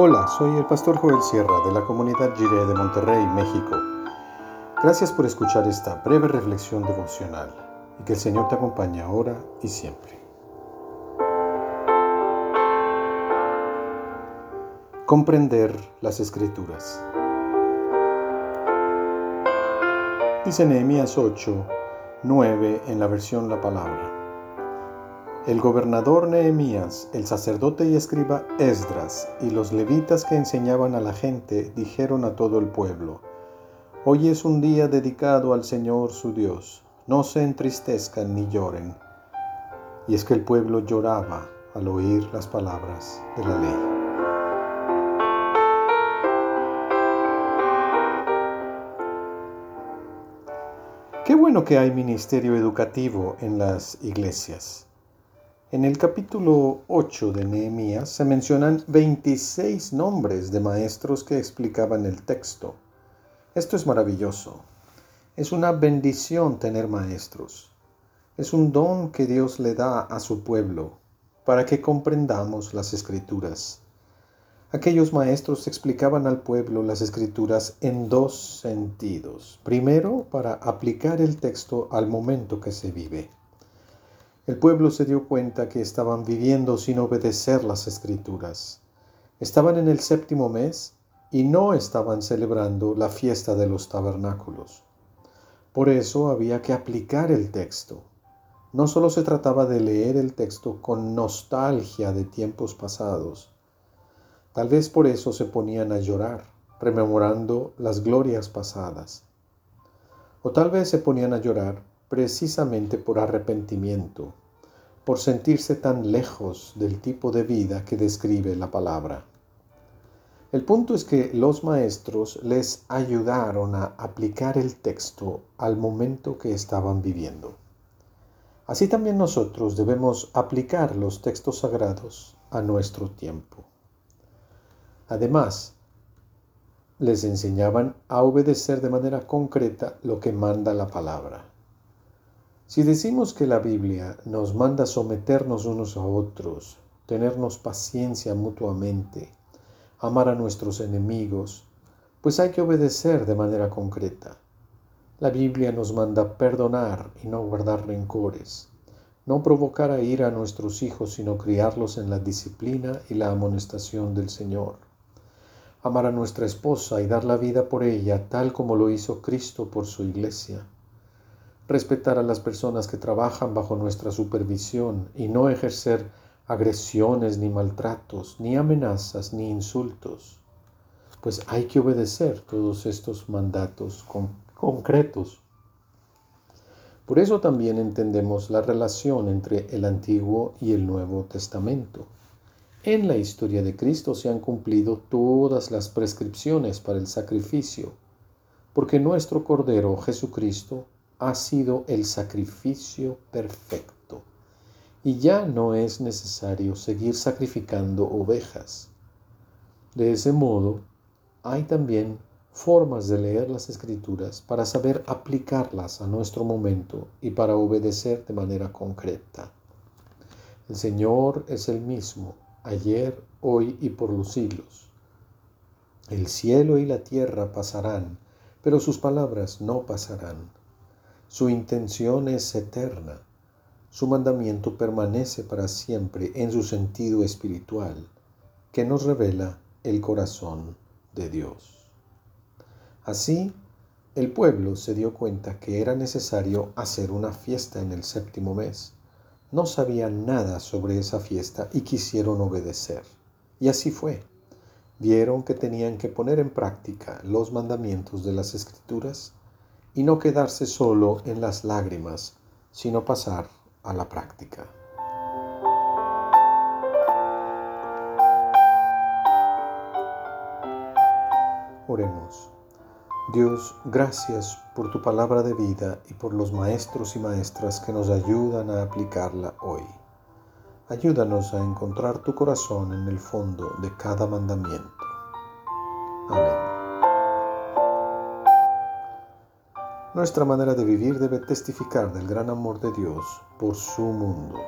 Hola, soy el pastor Joel Sierra de la comunidad Jiré de Monterrey, México. Gracias por escuchar esta breve reflexión devocional y que el Señor te acompañe ahora y siempre. Comprender las Escrituras. Dice Nehemías 8, 9 en la versión La Palabra. El gobernador Nehemías, el sacerdote y escriba Esdras y los levitas que enseñaban a la gente dijeron a todo el pueblo, Hoy es un día dedicado al Señor su Dios, no se entristezcan ni lloren. Y es que el pueblo lloraba al oír las palabras de la ley. Qué bueno que hay ministerio educativo en las iglesias. En el capítulo 8 de Nehemías se mencionan 26 nombres de maestros que explicaban el texto. Esto es maravilloso. Es una bendición tener maestros. Es un don que Dios le da a su pueblo para que comprendamos las escrituras. Aquellos maestros explicaban al pueblo las escrituras en dos sentidos. Primero, para aplicar el texto al momento que se vive. El pueblo se dio cuenta que estaban viviendo sin obedecer las escrituras. Estaban en el séptimo mes y no estaban celebrando la fiesta de los tabernáculos. Por eso había que aplicar el texto. No solo se trataba de leer el texto con nostalgia de tiempos pasados. Tal vez por eso se ponían a llorar, rememorando las glorias pasadas. O tal vez se ponían a llorar precisamente por arrepentimiento, por sentirse tan lejos del tipo de vida que describe la palabra. El punto es que los maestros les ayudaron a aplicar el texto al momento que estaban viviendo. Así también nosotros debemos aplicar los textos sagrados a nuestro tiempo. Además, les enseñaban a obedecer de manera concreta lo que manda la palabra. Si decimos que la Biblia nos manda someternos unos a otros, tenernos paciencia mutuamente, amar a nuestros enemigos, pues hay que obedecer de manera concreta. La Biblia nos manda perdonar y no guardar rencores, no provocar a ira a nuestros hijos, sino criarlos en la disciplina y la amonestación del Señor. Amar a nuestra esposa y dar la vida por ella, tal como lo hizo Cristo por su iglesia respetar a las personas que trabajan bajo nuestra supervisión y no ejercer agresiones ni maltratos, ni amenazas, ni insultos. Pues hay que obedecer todos estos mandatos concretos. Por eso también entendemos la relación entre el Antiguo y el Nuevo Testamento. En la historia de Cristo se han cumplido todas las prescripciones para el sacrificio, porque nuestro Cordero Jesucristo ha sido el sacrificio perfecto y ya no es necesario seguir sacrificando ovejas. De ese modo, hay también formas de leer las escrituras para saber aplicarlas a nuestro momento y para obedecer de manera concreta. El Señor es el mismo, ayer, hoy y por los siglos. El cielo y la tierra pasarán, pero sus palabras no pasarán. Su intención es eterna. Su mandamiento permanece para siempre en su sentido espiritual, que nos revela el corazón de Dios. Así, el pueblo se dio cuenta que era necesario hacer una fiesta en el séptimo mes. No sabían nada sobre esa fiesta y quisieron obedecer. Y así fue. Vieron que tenían que poner en práctica los mandamientos de las escrituras y no quedarse solo en las lágrimas, sino pasar a la práctica. Oremos. Dios, gracias por tu palabra de vida y por los maestros y maestras que nos ayudan a aplicarla hoy. Ayúdanos a encontrar tu corazón en el fondo de cada mandamiento. Amén. Nuestra manera de vivir debe testificar del gran amor de Dios por su mundo.